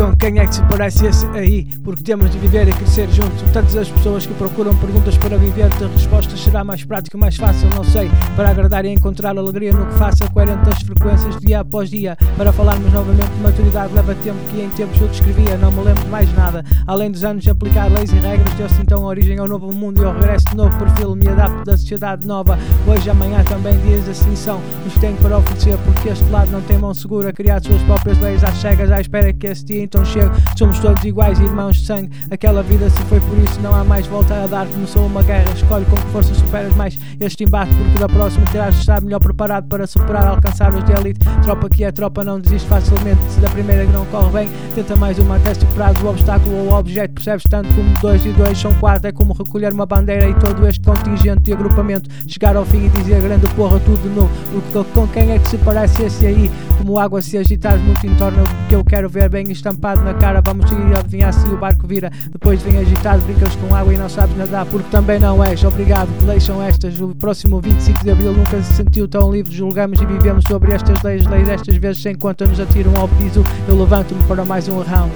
Com quem é que se parece esse aí? Porque temos de viver e crescer juntos. Tantas as pessoas que procuram perguntas para viver, ter respostas será mais prático mais fácil, não sei. Para agradar e encontrar alegria no que faça, coerente as frequências dia após dia. Para falarmos novamente de maturidade, leva tempo que em tempos eu descrevia, não me lembro de mais nada. Além dos anos de aplicar leis e regras, deu-se então origem ao novo mundo e ao regresso de novo perfil. Me adapto da sociedade nova. Hoje, amanhã também dias assim são. Os tenho para oferecer, porque este lado não tem mão segura. Criar suas próprias leis às cegas, à espera que esse dia então chegue. Somos todos iguais, irmãos de sangue. Aquela vida se foi por isso, não há mais volta a dar. Começou uma guerra, escolhe com que força superas mais este embate, porque da próxima terás de estar melhor preparado para superar, alcançar os de elite. Tropa que é tropa, não desiste facilmente. Se da primeira que não corre bem, tenta mais uma até superar o obstáculo ou o objeto. Percebes tanto como dois e dois são quatro, é como recolher uma bandeira e todo este contingente de agrupamento. Chegar ao fim e dizer grande porra, tudo novo. Com quem é que se parece esse aí? Como água se agitar muito em torno que eu quero ver bem estampado na cara. Vamos seguir adivinhar se o barco vira. Depois vem agitado, brincas com água e não sabes nadar, porque também não és. Obrigado, que são estas? O próximo 25 de Abril nunca se sentiu tão livre. Julgamos e vivemos sobre estas leis, leis estas vezes sem conta nos atiram ao piso. Eu levanto-me para mais um round.